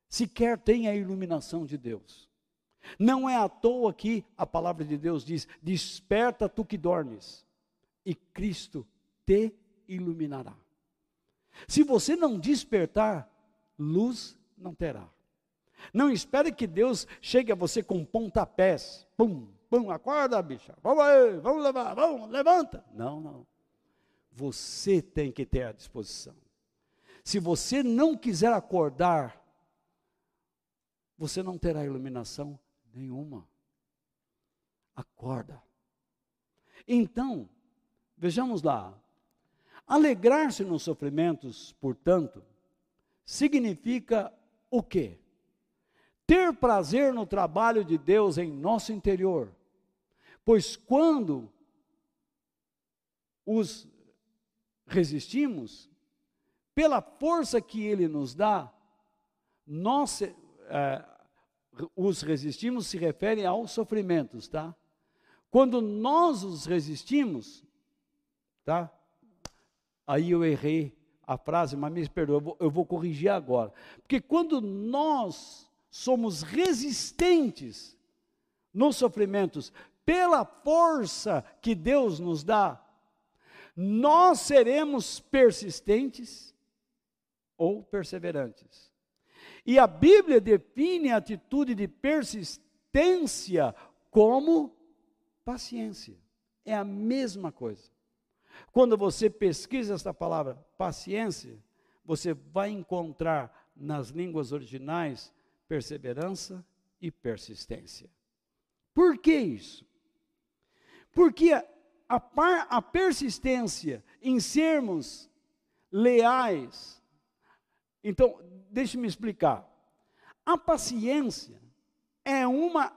sequer tem a iluminação de Deus. Não é à toa que a palavra de Deus diz: Desperta tu que dormes, e Cristo te iluminará. Se você não despertar, luz não terá. Não espere que Deus chegue a você com pontapés. Pum, pum, acorda, bicha. Vamos aí, vamos levar, vamos, levanta. Não, não. Você tem que ter a disposição. Se você não quiser acordar você não terá iluminação nenhuma. Acorda. Então, vejamos lá. Alegrar-se nos sofrimentos, portanto, significa o quê? Ter prazer no trabalho de Deus em nosso interior. Pois quando os resistimos, pela força que Ele nos dá, nós é, os resistimos se refere aos sofrimentos, tá? Quando nós os resistimos, tá? Aí eu errei a frase, mas me perdoa, eu eu vou corrigir agora. Porque quando nós somos resistentes nos sofrimentos, pela força que Deus nos dá, nós seremos persistentes ou perseverantes. E a Bíblia define a atitude de persistência como paciência. É a mesma coisa. Quando você pesquisa essa palavra paciência, você vai encontrar nas línguas originais perseverança e persistência. Por que isso? Porque a, a, a persistência em sermos leais, então, deixe-me explicar. A paciência é uma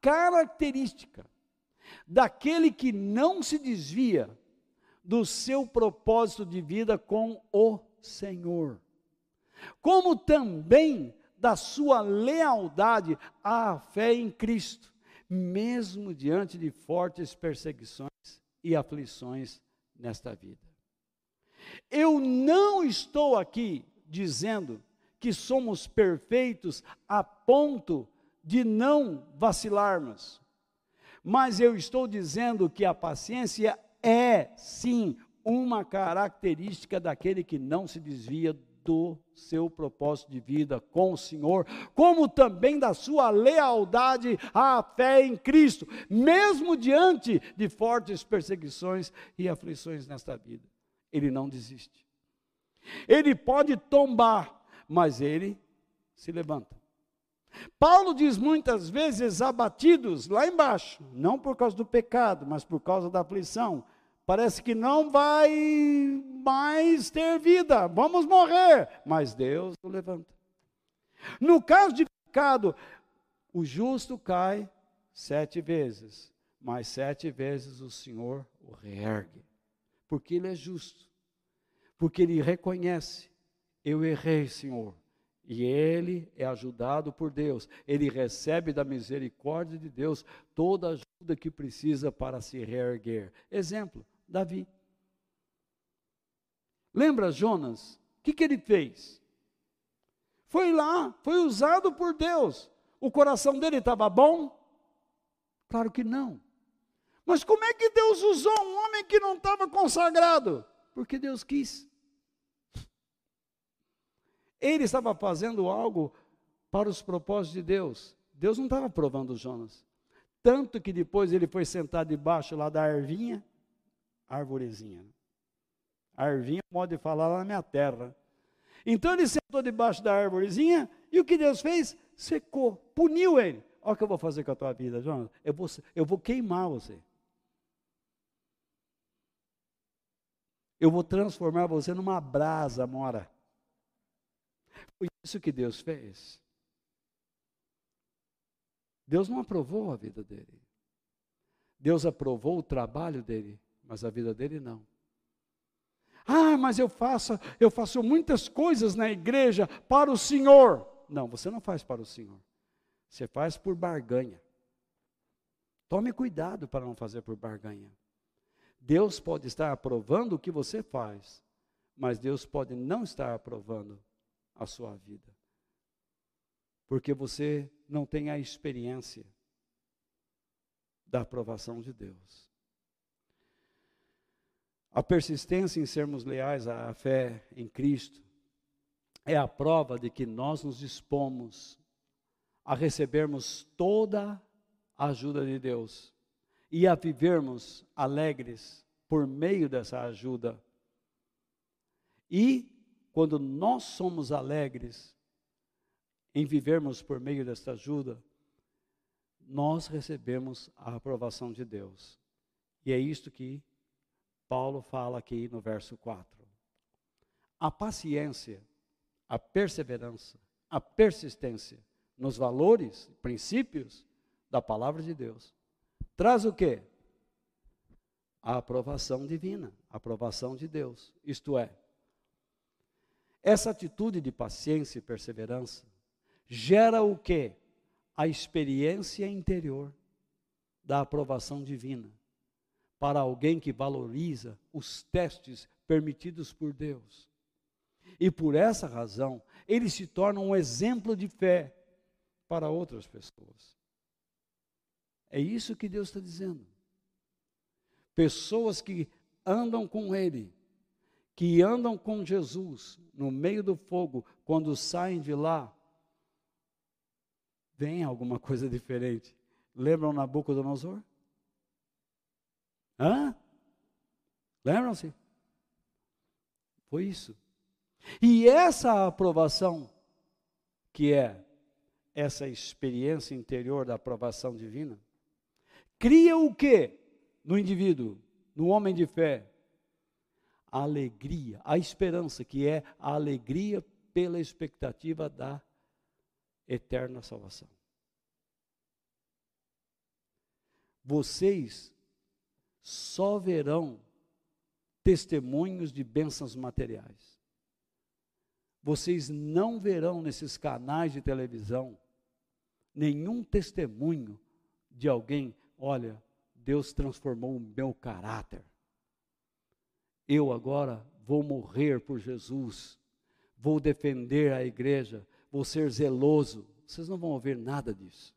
característica daquele que não se desvia do seu propósito de vida com o Senhor, como também da sua lealdade à fé em Cristo, mesmo diante de fortes perseguições e aflições nesta vida. Eu não estou aqui dizendo que somos perfeitos a ponto de não vacilarmos. Mas eu estou dizendo que a paciência é, sim, uma característica daquele que não se desvia do seu propósito de vida com o Senhor, como também da sua lealdade à fé em Cristo, mesmo diante de fortes perseguições e aflições nesta vida. Ele não desiste. Ele pode tombar, mas ele se levanta. Paulo diz muitas vezes abatidos lá embaixo, não por causa do pecado, mas por causa da aflição. Parece que não vai mais ter vida, vamos morrer, mas Deus o levanta. No caso de pecado, o justo cai sete vezes, mas sete vezes o Senhor o reergue, porque Ele é justo, porque Ele reconhece: eu errei, Senhor, e ele é ajudado por Deus. Ele recebe da misericórdia de Deus toda a ajuda que precisa para se reerguer. Exemplo, Davi. Lembra Jonas? O que, que ele fez? Foi lá, foi usado por Deus. O coração dele estava bom? Claro que não. Mas como é que Deus usou um homem que não estava consagrado? Porque Deus quis. Ele estava fazendo algo para os propósitos de Deus. Deus não estava provando Jonas. Tanto que depois ele foi sentar debaixo lá da arvinha, arvorezinha. Arvinha, modo de falar lá na minha terra. Então ele sentou debaixo da arvorezinha e o que Deus fez? Secou, puniu ele. Olha o que eu vou fazer com a tua vida, Jonas. Eu vou, eu vou queimar você. Eu vou transformar você numa brasa, mora. Isso que Deus fez. Deus não aprovou a vida dele. Deus aprovou o trabalho dele, mas a vida dele não. Ah, mas eu faço, eu faço muitas coisas na igreja para o Senhor. Não, você não faz para o Senhor. Você faz por barganha. Tome cuidado para não fazer por barganha. Deus pode estar aprovando o que você faz, mas Deus pode não estar aprovando a sua vida. Porque você não tem a experiência da aprovação de Deus. A persistência em sermos leais à fé em Cristo é a prova de que nós nos dispomos a recebermos toda a ajuda de Deus e a vivermos alegres por meio dessa ajuda. E quando nós somos alegres em vivermos por meio desta ajuda, nós recebemos a aprovação de Deus. E é isto que Paulo fala aqui no verso 4. A paciência, a perseverança, a persistência nos valores, princípios da palavra de Deus, traz o quê? A aprovação divina, a aprovação de Deus. Isto é, essa atitude de paciência e perseverança gera o que? A experiência interior da aprovação divina para alguém que valoriza os testes permitidos por Deus. E por essa razão, ele se torna um exemplo de fé para outras pessoas. É isso que Deus está dizendo. Pessoas que andam com Ele, que andam com Jesus no meio do fogo, quando saem de lá, vem alguma coisa diferente. Lembram Nabucodonosor? Hã? Lembram-se? Foi isso. E essa aprovação, que é essa experiência interior da aprovação divina, cria o que no indivíduo, no homem de fé? A alegria, a esperança, que é a alegria pela expectativa da eterna salvação. Vocês só verão testemunhos de bênçãos materiais. Vocês não verão nesses canais de televisão nenhum testemunho de alguém, olha, Deus transformou o meu caráter eu agora vou morrer por Jesus, vou defender a igreja, vou ser zeloso. Vocês não vão ouvir nada disso.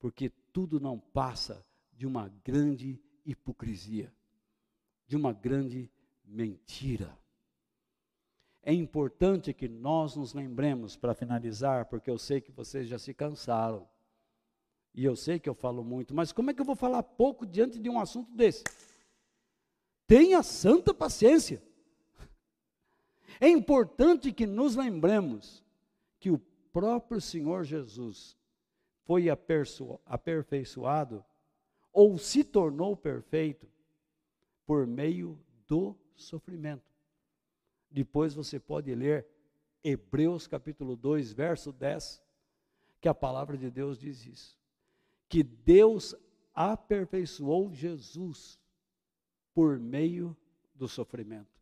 Porque tudo não passa de uma grande hipocrisia, de uma grande mentira. É importante que nós nos lembremos, para finalizar, porque eu sei que vocês já se cansaram. E eu sei que eu falo muito, mas como é que eu vou falar pouco diante de um assunto desse? Tenha santa paciência. É importante que nos lembremos que o próprio Senhor Jesus foi aperfeiçoado ou se tornou perfeito por meio do sofrimento. Depois você pode ler Hebreus capítulo 2, verso 10, que a palavra de Deus diz isso. Que Deus aperfeiçoou Jesus por meio do sofrimento.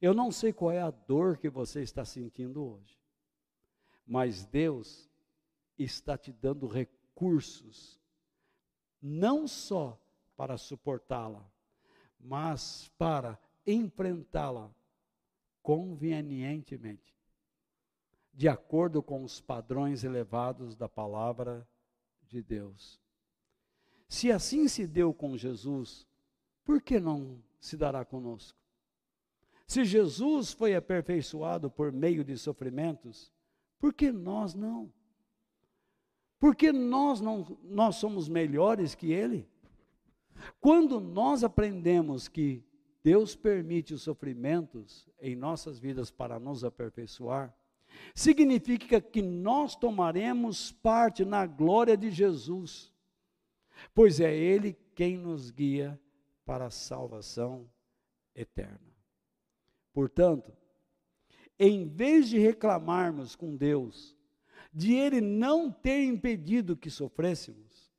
Eu não sei qual é a dor que você está sentindo hoje, mas Deus está te dando recursos, não só para suportá-la, mas para enfrentá-la convenientemente, de acordo com os padrões elevados da palavra de Deus. Se assim se deu com Jesus, por que não se dará conosco? Se Jesus foi aperfeiçoado por meio de sofrimentos, por que nós não? Porque nós não nós somos melhores que ele? Quando nós aprendemos que Deus permite os sofrimentos em nossas vidas para nos aperfeiçoar, significa que nós tomaremos parte na glória de Jesus, pois é Ele quem nos guia para a salvação eterna. Portanto, em vez de reclamarmos com Deus de Ele não ter impedido que sofrêssemos,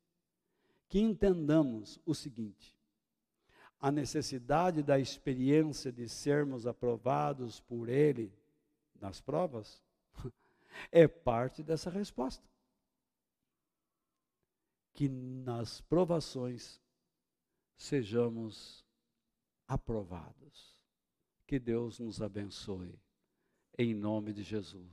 que entendamos o seguinte: a necessidade da experiência de sermos aprovados por Ele nas provas é parte dessa resposta. Que nas provações sejamos aprovados. Que Deus nos abençoe. Em nome de Jesus.